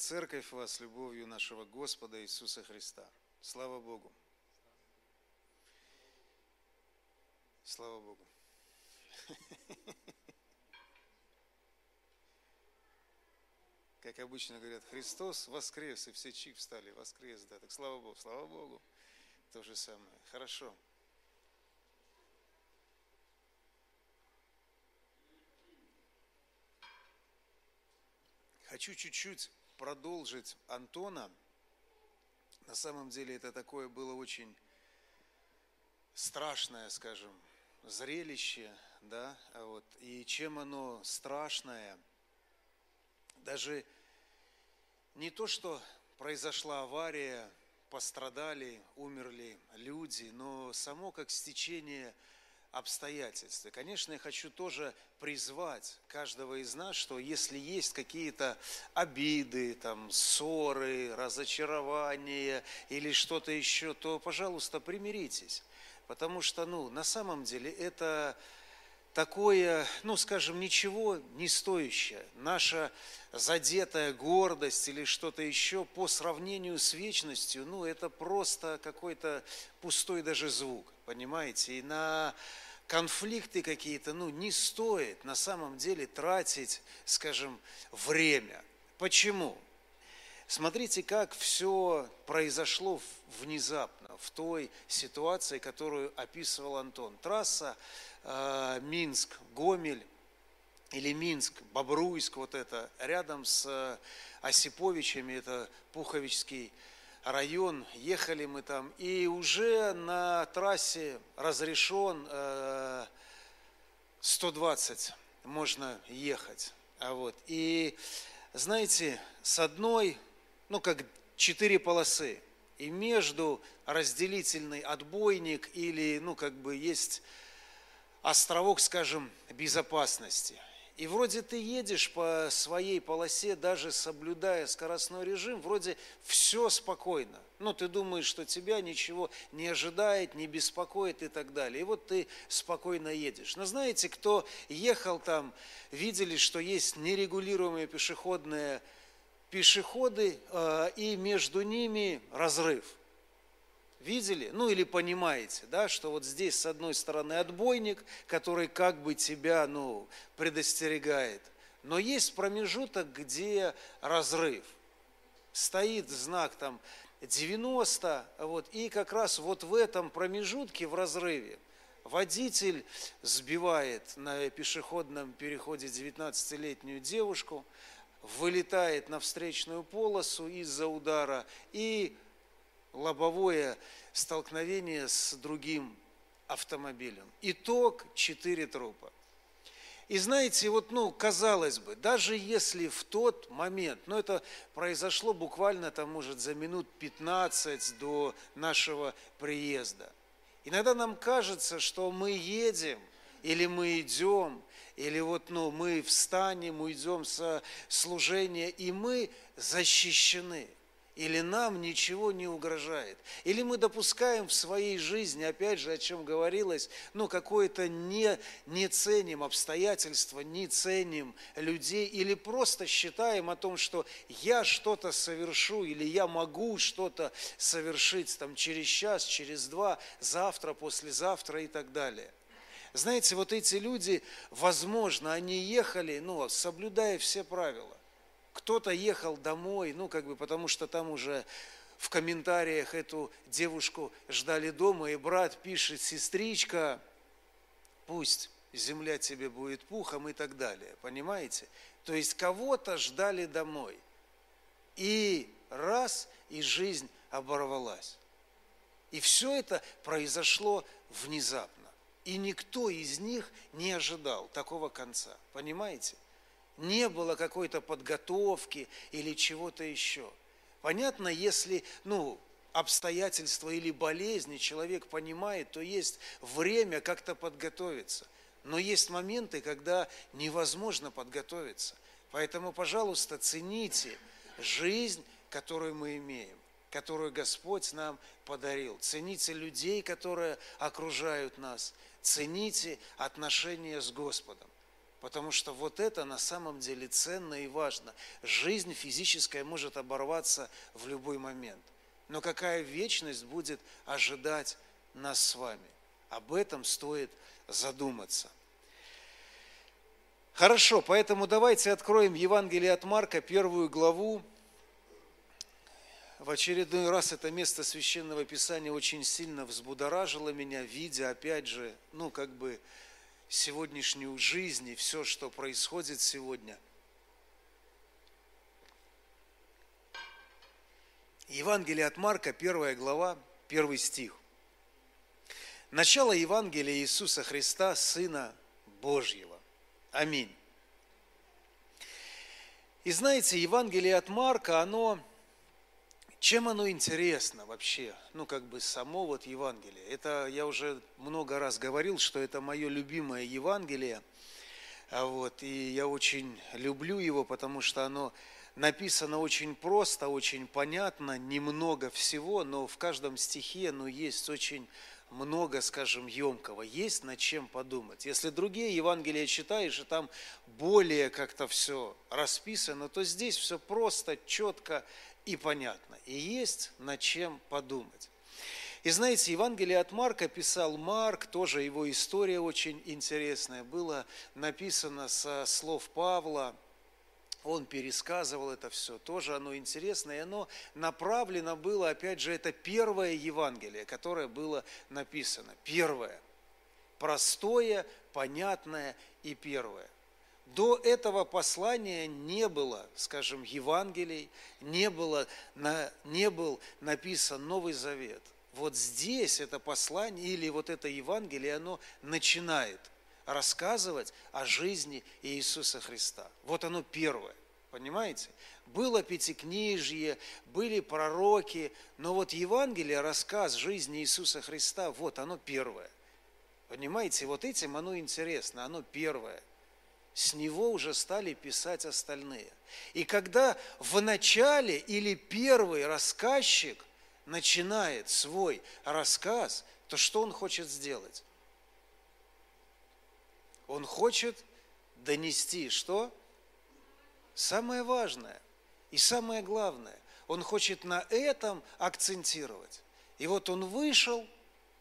Церковь вас любовью нашего Господа Иисуса Христа. Слава Богу. Слава Богу. Как обычно говорят, Христос воскрес, и все чик встали, воскрес, да. Так слава Богу, слава Богу. То же самое. Хорошо. Хочу чуть-чуть продолжить Антона. На самом деле это такое было очень страшное, скажем, зрелище, да, вот, и чем оно страшное, даже не то, что произошла авария, пострадали, умерли люди, но само как стечение обстоятельств. И, конечно, я хочу тоже призвать каждого из нас, что если есть какие-то обиды, там, ссоры, разочарования или что-то еще, то, пожалуйста, примиритесь. Потому что, ну, на самом деле это такое, ну, скажем, ничего не стоящее. Наша задетая гордость или что-то еще по сравнению с вечностью, ну, это просто какой-то пустой даже звук, понимаете? И на конфликты какие-то, ну, не стоит на самом деле тратить, скажем, время. Почему? Смотрите, как все произошло внезапно, в той ситуации, которую описывал Антон. Трасса э, Минск-Гомель или Минск-Бобруйск, вот это, рядом с Осиповичами, это Пуховичский район, ехали мы там, и уже на трассе разрешен э, 120 можно ехать. А вот, и знаете, с одной ну, как четыре полосы. И между разделительный отбойник или, ну, как бы есть островок, скажем, безопасности. И вроде ты едешь по своей полосе, даже соблюдая скоростной режим, вроде все спокойно. Ну, ты думаешь, что тебя ничего не ожидает, не беспокоит и так далее. И вот ты спокойно едешь. Но знаете, кто ехал там, видели, что есть нерегулируемая пешеходная пешеходы, э, и между ними разрыв. Видели? Ну или понимаете, да, что вот здесь с одной стороны отбойник, который как бы тебя, ну, предостерегает. Но есть промежуток, где разрыв. Стоит знак там 90, вот, и как раз вот в этом промежутке, в разрыве, водитель сбивает на пешеходном переходе 19-летнюю девушку, вылетает на встречную полосу из-за удара и лобовое столкновение с другим автомобилем. Итог – четыре трупа. И знаете, вот, ну, казалось бы, даже если в тот момент, ну, это произошло буквально, там, может, за минут 15 до нашего приезда. Иногда нам кажется, что мы едем или мы идем, или вот ну, мы встанем, уйдем со служения, и мы защищены, или нам ничего не угрожает, или мы допускаем в своей жизни, опять же, о чем говорилось, ну, какое-то не, не ценим обстоятельства, не ценим людей, или просто считаем о том, что я что-то совершу, или я могу что-то совершить там через час, через два, завтра, послезавтра и так далее. Знаете, вот эти люди, возможно, они ехали, ну, соблюдая все правила. Кто-то ехал домой, ну, как бы, потому что там уже в комментариях эту девушку ждали дома, и брат пишет, сестричка, пусть земля тебе будет пухом и так далее, понимаете? То есть кого-то ждали домой. И раз, и жизнь оборвалась. И все это произошло внезапно. И никто из них не ожидал такого конца. Понимаете? Не было какой-то подготовки или чего-то еще. Понятно, если, ну, обстоятельства или болезни человек понимает, то есть время как-то подготовиться. Но есть моменты, когда невозможно подготовиться. Поэтому, пожалуйста, цените жизнь, которую мы имеем которую Господь нам подарил. Цените людей, которые окружают нас. Цените отношения с Господом. Потому что вот это на самом деле ценно и важно. Жизнь физическая может оборваться в любой момент. Но какая вечность будет ожидать нас с вами? Об этом стоит задуматься. Хорошо, поэтому давайте откроем Евангелие от Марка, первую главу. В очередной раз это место Священного Писания очень сильно взбудоражило меня, видя, опять же, ну, как бы сегодняшнюю жизнь и все, что происходит сегодня. Евангелие от Марка, первая глава, первый стих. Начало Евангелия Иисуса Христа, Сына Божьего. Аминь. И знаете, Евангелие от Марка, оно, чем оно интересно вообще? Ну, как бы само вот Евангелие. Это я уже много раз говорил, что это мое любимое Евангелие. А вот, и я очень люблю его, потому что оно написано очень просто, очень понятно, немного всего, но в каждом стихе ну, есть очень много, скажем, емкого, есть над чем подумать. Если другие Евангелия читаешь, и там более как-то все расписано, то здесь все просто, четко и понятно. И есть над чем подумать. И знаете, Евангелие от Марка писал Марк, тоже его история очень интересная, было написано со слов Павла – он пересказывал это все, тоже оно интересно, и оно направлено было, опять же, это первое Евангелие, которое было написано. Первое. Простое, понятное и первое. До этого послания не было, скажем, Евангелий, не, было, не был написан Новый Завет. Вот здесь это послание или вот это Евангелие, оно начинает рассказывать о жизни Иисуса Христа. Вот оно первое, понимаете? Было пятикнижье, были пророки, но вот Евангелие, рассказ жизни Иисуса Христа, вот оно первое. Понимаете, вот этим оно интересно, оно первое. С него уже стали писать остальные. И когда в начале или первый рассказчик начинает свой рассказ, то что он хочет сделать? Он хочет донести что? Самое важное и самое главное. Он хочет на этом акцентировать. И вот он вышел,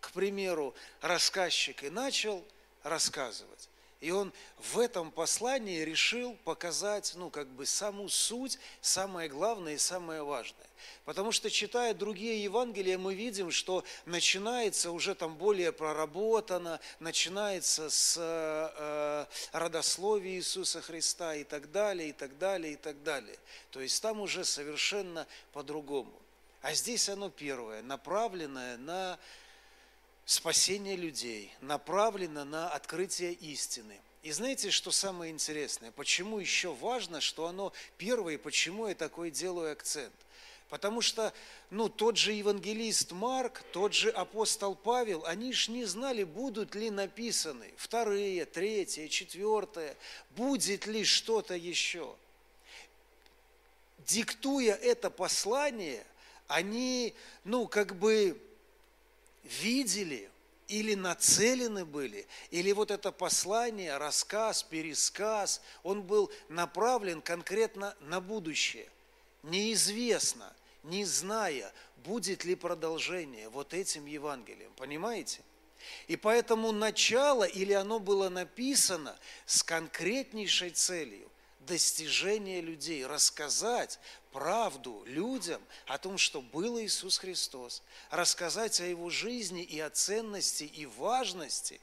к примеру, рассказчик и начал рассказывать. И он в этом послании решил показать, ну, как бы саму суть, самое главное и самое важное. Потому что, читая другие Евангелия, мы видим, что начинается уже там более проработано, начинается с э, родословия Иисуса Христа и так далее, и так далее, и так далее. То есть там уже совершенно по-другому. А здесь оно первое, направленное на спасение людей, направлено на открытие истины. И знаете, что самое интересное? Почему еще важно, что оно первое, и почему я такой делаю акцент? Потому что, ну, тот же евангелист Марк, тот же апостол Павел, они ж не знали, будут ли написаны вторые, третье, четвертое, будет ли что-то еще. Диктуя это послание, они, ну, как бы видели или нацелены были, или вот это послание, рассказ, пересказ, он был направлен конкретно на будущее. Неизвестно, не зная, будет ли продолжение вот этим Евангелием. Понимаете? И поэтому начало, или оно было написано с конкретнейшей целью достижения людей, рассказать правду людям о том, что был Иисус Христос, рассказать о Его жизни и о ценности и важности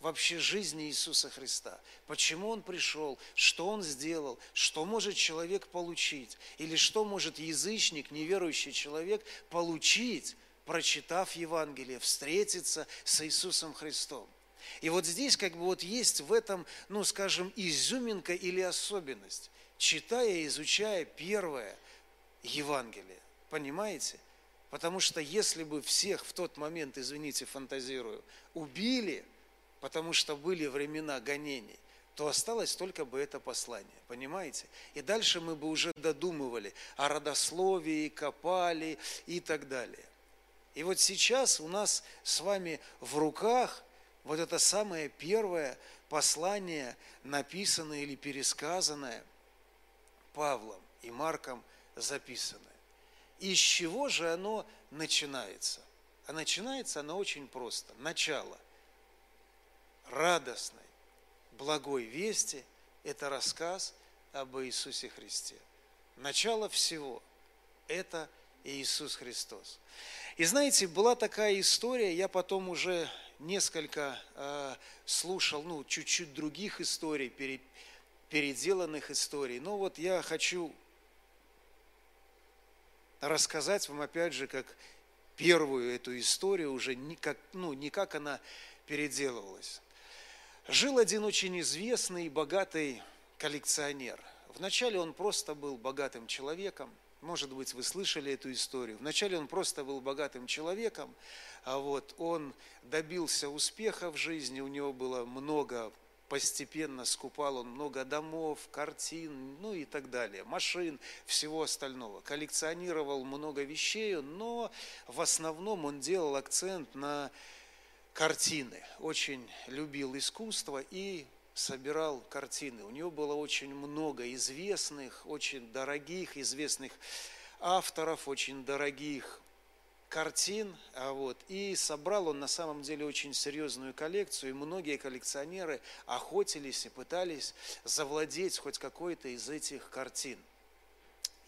вообще жизни Иисуса Христа. Почему Он пришел, что Он сделал, что может человек получить, или что может язычник, неверующий человек получить, прочитав Евангелие, встретиться с Иисусом Христом. И вот здесь как бы вот есть в этом, ну скажем, изюминка или особенность. Читая, изучая первое Евангелие, понимаете? Потому что если бы всех в тот момент, извините, фантазирую, убили, потому что были времена гонений, то осталось только бы это послание, понимаете? И дальше мы бы уже додумывали о родословии, копали и так далее. И вот сейчас у нас с вами в руках Вот это самое первое послание, написанное или пересказанное Павлом и Марком записанное. Из чего же оно начинается? А начинается оно очень просто. Начало радостной, благой вести – это рассказ об Иисусе Христе. Начало всего – это Иисус Христос. И знаете, была такая история, я потом уже несколько э, слушал, ну, чуть-чуть других историй, пере, переделанных историй. Но вот я хочу рассказать вам опять же, как первую эту историю, уже не как, ну, не как она переделывалась. Жил один очень известный и богатый коллекционер. Вначале он просто был богатым человеком, может быть, вы слышали эту историю. Вначале он просто был богатым человеком, а вот он добился успеха в жизни, у него было много постепенно скупал он много домов, картин, ну и так далее, машин, всего остального. Коллекционировал много вещей, но в основном он делал акцент на картины. Очень любил искусство и собирал картины. У него было очень много известных, очень дорогих, известных авторов, очень дорогих картин, а вот, и собрал он на самом деле очень серьезную коллекцию, и многие коллекционеры охотились и пытались завладеть хоть какой-то из этих картин.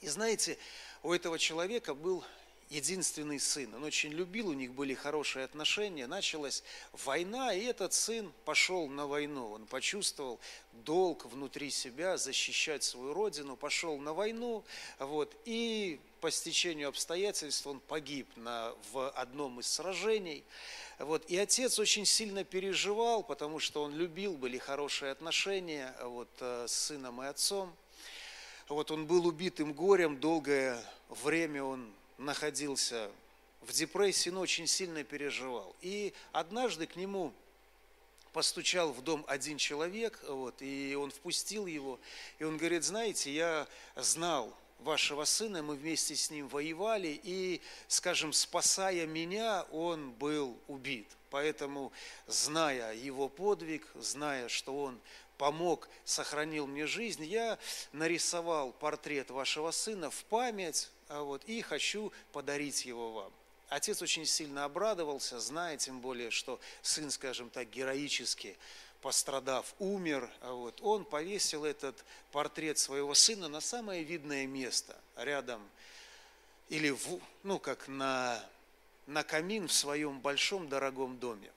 И знаете, у этого человека был единственный сын. Он очень любил, у них были хорошие отношения. Началась война, и этот сын пошел на войну. Он почувствовал долг внутри себя защищать свою родину, пошел на войну, вот, и по стечению обстоятельств он погиб на, в одном из сражений. Вот, и отец очень сильно переживал, потому что он любил, были хорошие отношения вот, э, с сыном и отцом. Вот он был убитым горем, долгое время он находился в депрессии, но очень сильно переживал. И однажды к нему постучал в дом один человек, вот, и он впустил его, и он говорит, знаете, я знал вашего сына, мы вместе с ним воевали, и, скажем, спасая меня, он был убит. Поэтому, зная его подвиг, зная, что он помог, сохранил мне жизнь, я нарисовал портрет вашего сына в память а вот, и хочу подарить его вам. Отец очень сильно обрадовался, зная тем более, что сын, скажем так, героически пострадав, умер, а вот, он повесил этот портрет своего сына на самое видное место, рядом, или, в, ну, как на, на камин в своем большом дорогом доме.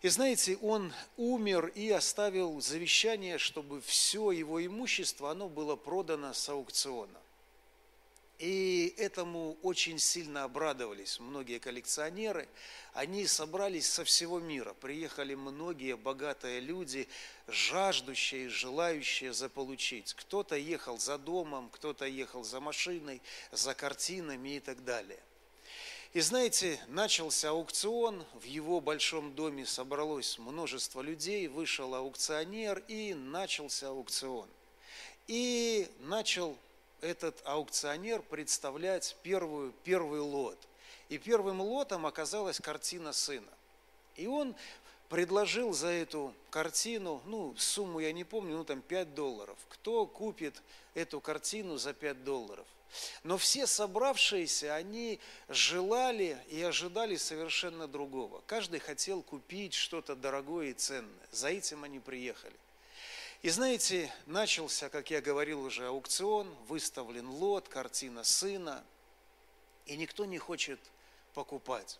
И знаете, он умер и оставил завещание, чтобы все его имущество, оно было продано с аукциона. И этому очень сильно обрадовались многие коллекционеры. Они собрались со всего мира. Приехали многие богатые люди, жаждущие, желающие заполучить. Кто-то ехал за домом, кто-то ехал за машиной, за картинами и так далее. И знаете, начался аукцион, в его большом доме собралось множество людей, вышел аукционер и начался аукцион. И начал этот аукционер представлять первую, первый лот. И первым лотом оказалась картина сына. И он предложил за эту картину, ну, сумму я не помню, ну, там 5 долларов. Кто купит эту картину за 5 долларов? Но все собравшиеся, они желали и ожидали совершенно другого. Каждый хотел купить что-то дорогое и ценное. За этим они приехали. И знаете, начался, как я говорил уже, аукцион, выставлен лот, картина сына, и никто не хочет покупать.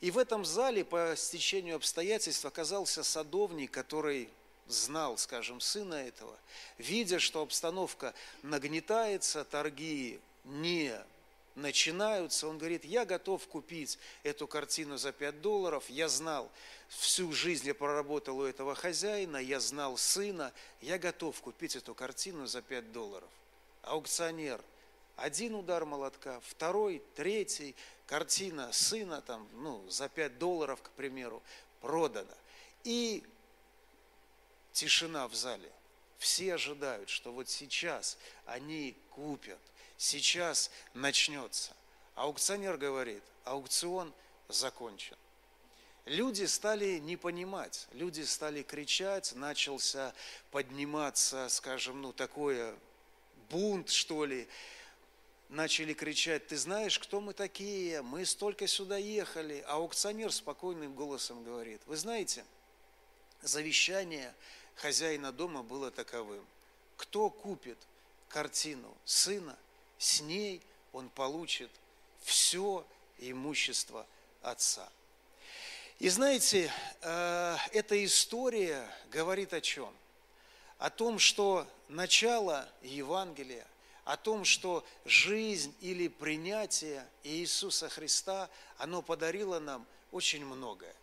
И в этом зале по стечению обстоятельств оказался садовник, который знал, скажем, сына этого, видя, что обстановка нагнетается, торги не начинаются, он говорит, я готов купить эту картину за 5 долларов, я знал, всю жизнь я проработал у этого хозяина, я знал сына, я готов купить эту картину за 5 долларов. Аукционер, один удар молотка, второй, третий, картина сына там, ну, за 5 долларов, к примеру, продана. И тишина в зале. Все ожидают, что вот сейчас они купят – сейчас начнется. Аукционер говорит, аукцион закончен. люди стали не понимать, люди стали кричать, начался подниматься, скажем, ну такое бунт, что ли, начали кричать, ты знаешь, кто мы такие, мы столько сюда ехали, а аукционер спокойным голосом говорит, вы знаете, завещание хозяина дома было таковым, кто купит картину сына, с ней он получит все имущество отца. И знаете, э, эта история говорит о чем? О том, что начало Евангелия, о том, что жизнь или принятие Иисуса Христа, оно подарило нам очень многое.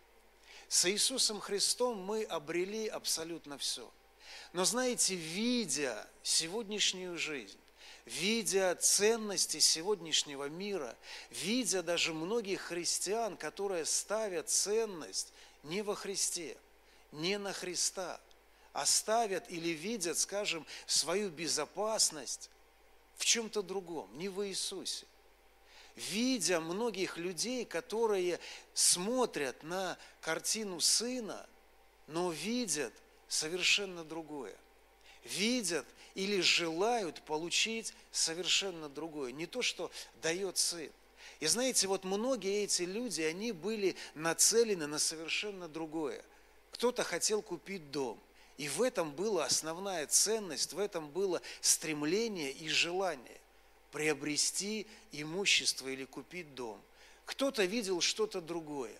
С Иисусом Христом мы обрели абсолютно все. Но знаете, видя сегодняшнюю жизнь, видя ценности сегодняшнего мира, видя даже многих христиан, которые ставят ценность не во Христе, не на Христа, а ставят или видят, скажем, свою безопасность в чем-то другом, не в Иисусе. Видя многих людей, которые смотрят на картину Сына, но видят совершенно другое. Видят или желают получить совершенно другое. Не то, что дает Сын. И знаете, вот многие эти люди, они были нацелены на совершенно другое. Кто-то хотел купить дом. И в этом была основная ценность, в этом было стремление и желание приобрести имущество или купить дом. Кто-то видел что-то другое.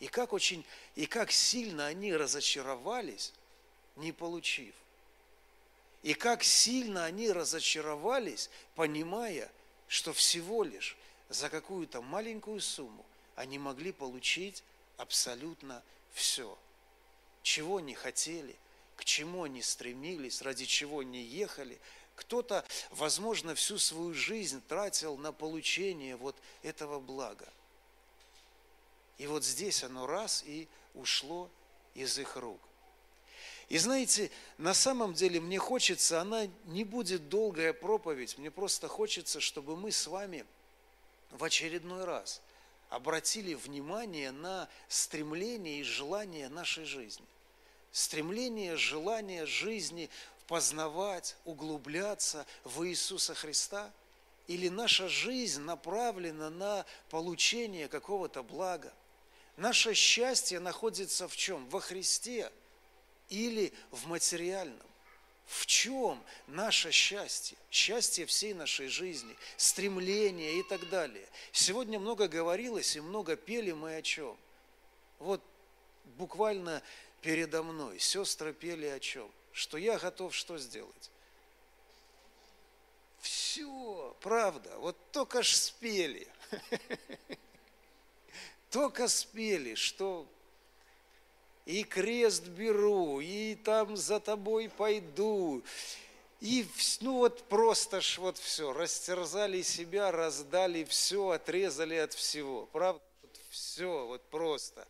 И как, очень, и как сильно они разочаровались, не получив. И как сильно они разочаровались, понимая, что всего лишь за какую-то маленькую сумму они могли получить абсолютно все. Чего они хотели, к чему они стремились, ради чего они ехали. Кто-то, возможно, всю свою жизнь тратил на получение вот этого блага. И вот здесь оно раз и ушло из их рук. И знаете, на самом деле мне хочется, она не будет долгая проповедь, мне просто хочется, чтобы мы с вами в очередной раз обратили внимание на стремление и желание нашей жизни. Стремление, желание жизни познавать, углубляться в Иисуса Христа? Или наша жизнь направлена на получение какого-то блага? Наше счастье находится в чем? Во Христе – или в материальном. В чем наше счастье? Счастье всей нашей жизни, стремление и так далее. Сегодня много говорилось и много пели мы о чем? Вот буквально передо мной сестры пели о чем? Что я готов что сделать? Все, правда, вот только ж спели. Только спели, что и крест беру, и там за тобой пойду. И ну вот просто ж вот все, растерзали себя, раздали все, отрезали от всего. Правда? Вот все, вот просто.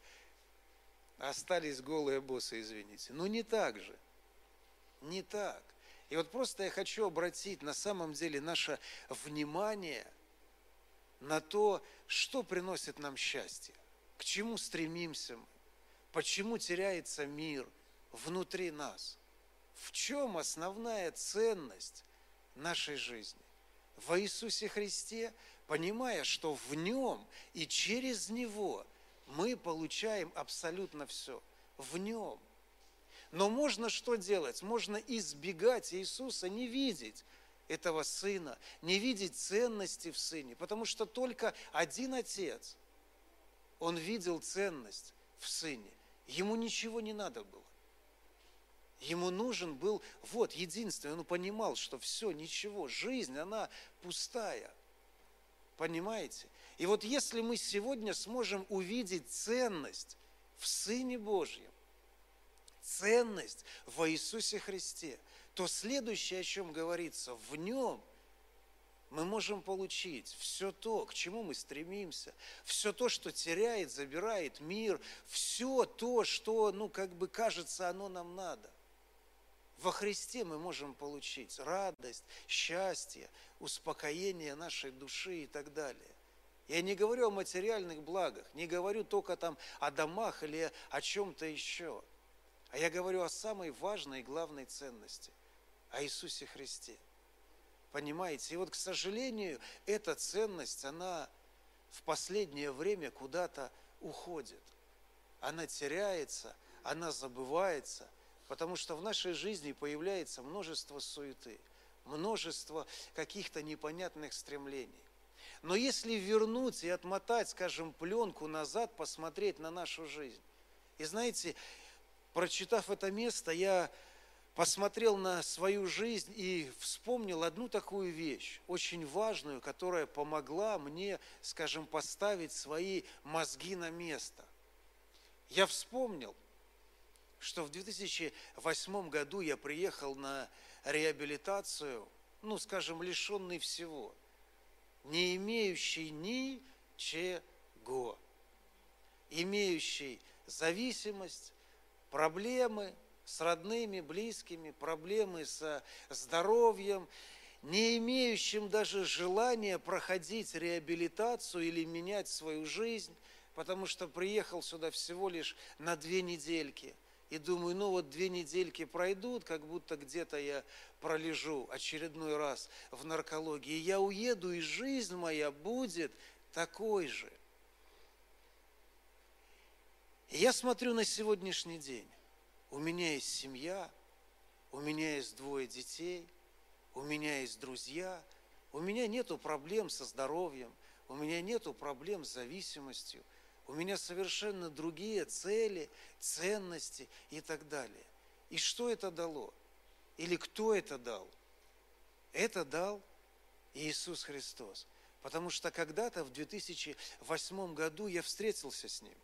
Остались голые боссы, извините. Но не так же. Не так. И вот просто я хочу обратить на самом деле наше внимание на то, что приносит нам счастье, к чему стремимся мы. Почему теряется мир внутри нас? В чем основная ценность нашей жизни? Во Иисусе Христе, понимая, что в Нем и через Него мы получаем абсолютно все. В Нем. Но можно что делать? Можно избегать Иисуса, не видеть этого Сына, не видеть ценности в Сыне, потому что только один Отец, Он видел ценность в Сыне. Ему ничего не надо было. Ему нужен был, вот, единственное, он понимал, что все, ничего, жизнь, она пустая. Понимаете? И вот если мы сегодня сможем увидеть ценность в Сыне Божьем, ценность во Иисусе Христе, то следующее, о чем говорится, в Нем мы можем получить все то, к чему мы стремимся, все то, что теряет, забирает мир, все то, что, ну, как бы кажется, оно нам надо. Во Христе мы можем получить радость, счастье, успокоение нашей души и так далее. Я не говорю о материальных благах, не говорю только там о домах или о чем-то еще. А я говорю о самой важной и главной ценности, о Иисусе Христе. Понимаете? И вот, к сожалению, эта ценность, она в последнее время куда-то уходит. Она теряется, она забывается, потому что в нашей жизни появляется множество суеты, множество каких-то непонятных стремлений. Но если вернуть и отмотать, скажем, пленку назад, посмотреть на нашу жизнь. И знаете, прочитав это место, я посмотрел на свою жизнь и вспомнил одну такую вещь, очень важную, которая помогла мне, скажем, поставить свои мозги на место. Я вспомнил, что в 2008 году я приехал на реабилитацию, ну, скажем, лишенный всего – не имеющий ничего, имеющий зависимость, проблемы с родными, близкими, проблемы со здоровьем, не имеющим даже желания проходить реабилитацию или менять свою жизнь, потому что приехал сюда всего лишь на две недельки – и думаю, ну вот две недельки пройдут, как будто где-то я пролежу очередной раз в наркологии, я уеду, и жизнь моя будет такой же. И я смотрю на сегодняшний день. У меня есть семья, у меня есть двое детей, у меня есть друзья, у меня нету проблем со здоровьем, у меня нету проблем с зависимостью – у меня совершенно другие цели, ценности и так далее. И что это дало? Или кто это дал? Это дал Иисус Христос. Потому что когда-то в 2008 году я встретился с Ним.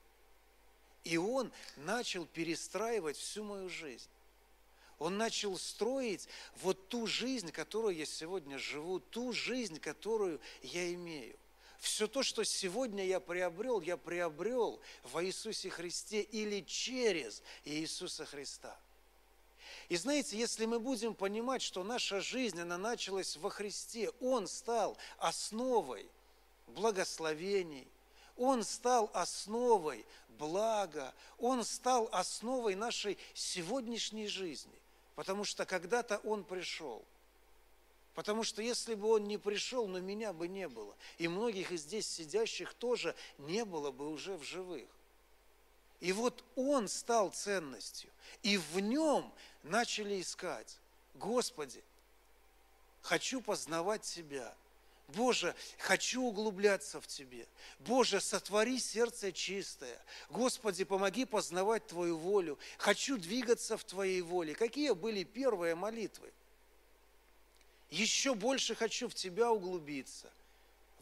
И Он начал перестраивать всю мою жизнь. Он начал строить вот ту жизнь, которую я сегодня живу, ту жизнь, которую я имею. Все то, что сегодня я приобрел, я приобрел во Иисусе Христе или через Иисуса Христа. И знаете, если мы будем понимать, что наша жизнь, она началась во Христе, Он стал основой благословений, Он стал основой блага, Он стал основой нашей сегодняшней жизни. Потому что когда-то Он пришел – Потому что если бы он не пришел, но меня бы не было. И многих из здесь сидящих тоже не было бы уже в живых. И вот он стал ценностью. И в нем начали искать. Господи, хочу познавать Тебя. Боже, хочу углубляться в Тебе. Боже, сотвори сердце чистое. Господи, помоги познавать Твою волю. Хочу двигаться в Твоей воле. Какие были первые молитвы? Еще больше хочу в Тебя углубиться.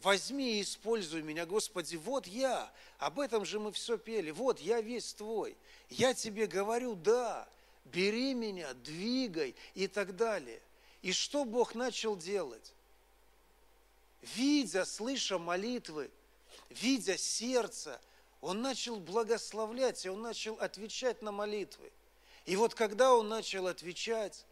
Возьми и используй меня, Господи, вот я, об этом же мы все пели, вот я весь Твой, я Тебе говорю, да, бери меня, двигай и так далее. И что Бог начал делать? Видя, слыша молитвы, видя сердце, Он начал благословлять, и Он начал отвечать на молитвы. И вот когда Он начал отвечать,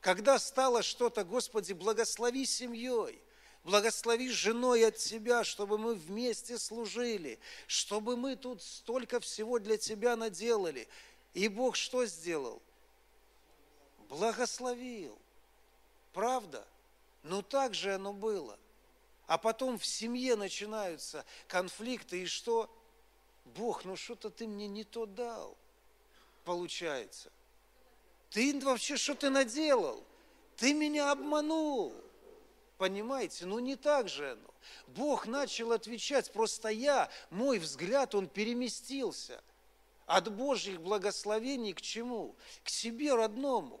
когда стало что-то, Господи, благослови семьей, благослови женой от Тебя, чтобы мы вместе служили, чтобы мы тут столько всего для Тебя наделали. И Бог что сделал? Благословил. Правда? Ну так же оно было. А потом в семье начинаются конфликты, и что? Бог, ну что-то ты мне не то дал, получается – ты вообще что ты наделал? Ты меня обманул. Понимаете? Ну не так же оно. Бог начал отвечать, просто я, мой взгляд, он переместился от Божьих благословений к чему? К себе родному.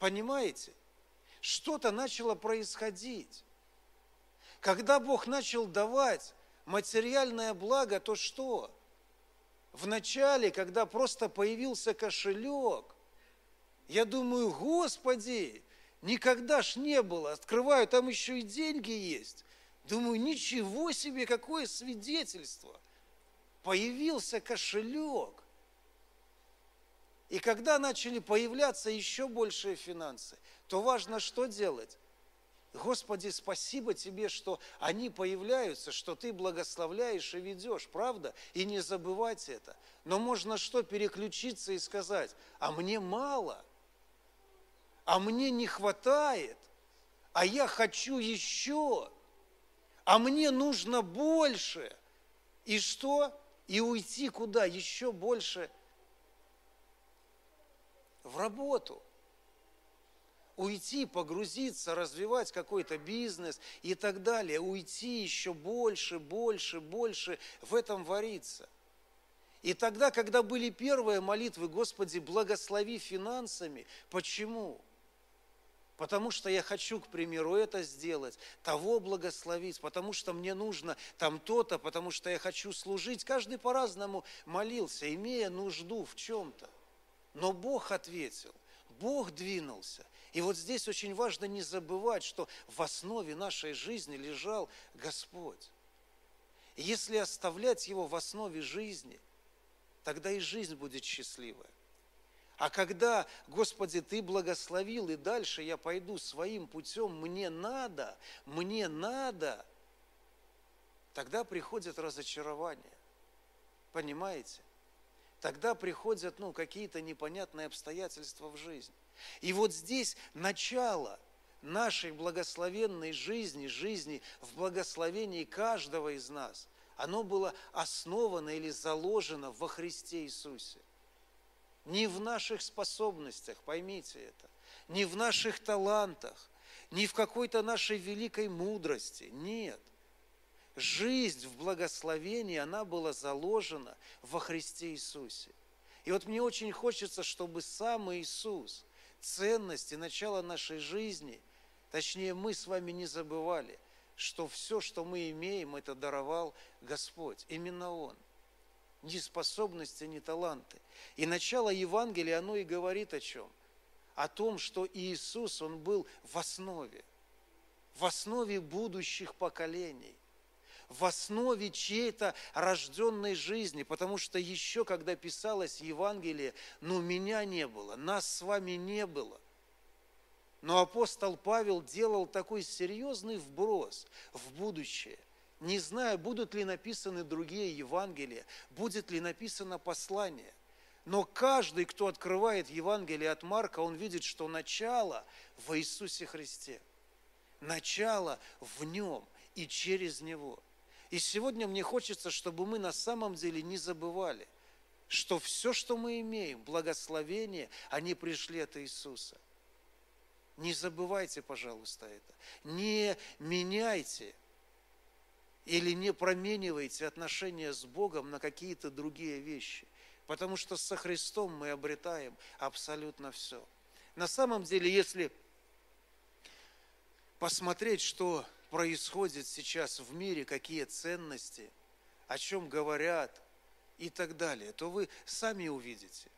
Понимаете? Что-то начало происходить. Когда Бог начал давать материальное благо, то что? Вначале, когда просто появился кошелек – я думаю, Господи, никогда ж не было. Открываю, там еще и деньги есть. Думаю, ничего себе, какое свидетельство. Появился кошелек. И когда начали появляться еще большие финансы, то важно что делать? Господи, спасибо Тебе, что они появляются, что Ты благословляешь и ведешь, правда? И не забывать это. Но можно что, переключиться и сказать, а мне мало, а мне не хватает, а я хочу еще, а мне нужно больше. И что? И уйти куда? Еще больше в работу – уйти, погрузиться, развивать какой-то бизнес и так далее, уйти еще больше, больше, больше, в этом вариться. И тогда, когда были первые молитвы, Господи, благослови финансами, почему? Потому что я хочу, к примеру, это сделать, того благословить, потому что мне нужно там то-то, потому что я хочу служить. Каждый по-разному молился, имея нужду в чем-то. Но Бог ответил, Бог двинулся. И вот здесь очень важно не забывать, что в основе нашей жизни лежал Господь. Если оставлять Его в основе жизни, тогда и жизнь будет счастливая. А когда, Господи, Ты благословил, и дальше я пойду своим путем, мне надо, мне надо, тогда приходит разочарование. Понимаете? Тогда приходят ну, какие-то непонятные обстоятельства в жизнь. И вот здесь начало нашей благословенной жизни, жизни в благословении каждого из нас, оно было основано или заложено во Христе Иисусе. Не в наших способностях, поймите это, не в наших талантах, не в какой-то нашей великой мудрости, нет. Жизнь в благословении, она была заложена во Христе Иисусе. И вот мне очень хочется, чтобы сам Иисус – ценность и начало нашей жизни, точнее мы с вами не забывали, что все, что мы имеем, это даровал Господь, именно Он. Ни способности, ни таланты. И начало Евангелия, оно и говорит о чем? О том, что Иисус, Он был в основе, в основе будущих поколений в основе чьей-то рожденной жизни, потому что еще когда писалось Евангелие, ну меня не было, нас с вами не было. Но апостол Павел делал такой серьезный вброс в будущее. Не знаю, будут ли написаны другие Евангелия, будет ли написано послание. Но каждый, кто открывает Евангелие от Марка, он видит, что начало в Иисусе Христе. Начало в Нем и через Него – и сегодня мне хочется, чтобы мы на самом деле не забывали, что все, что мы имеем, благословение, они пришли от Иисуса. Не забывайте, пожалуйста, это. Не меняйте или не променивайте отношения с Богом на какие-то другие вещи. Потому что со Христом мы обретаем абсолютно все. На самом деле, если посмотреть, что происходит сейчас в мире, какие ценности, о чем говорят и так далее, то вы сами увидите.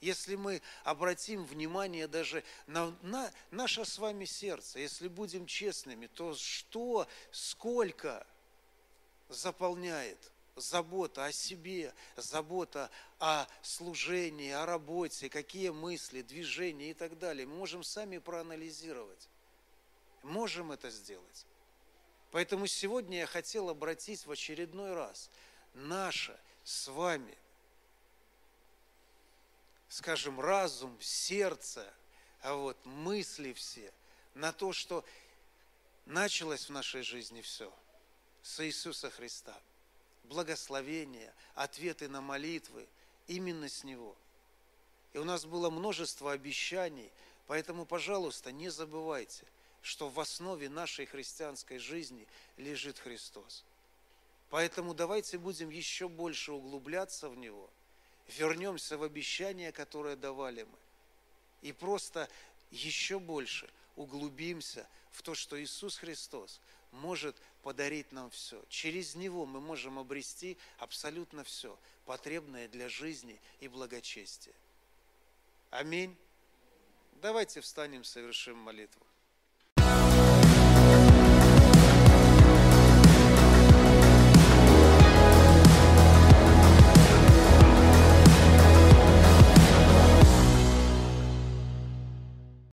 Если мы обратим внимание даже на, на наше с вами сердце, если будем честными, то что, сколько заполняет забота о себе, забота о служении, о работе, какие мысли, движения и так далее. Мы можем сами проанализировать. Можем это сделать. Поэтому сегодня я хотел обратить в очередной раз наше с вами, скажем, разум, сердце, а вот мысли все на то, что началось в нашей жизни все с Иисуса Христа. Благословение, ответы на молитвы именно с Него. И у нас было множество обещаний, поэтому, пожалуйста, не забывайте – что в основе нашей христианской жизни лежит Христос. Поэтому давайте будем еще больше углубляться в Него, вернемся в обещания, которые давали мы, и просто еще больше углубимся в то, что Иисус Христос может подарить нам все. Через Него мы можем обрести абсолютно все, потребное для жизни и благочестия. Аминь. Давайте встанем, совершим молитву.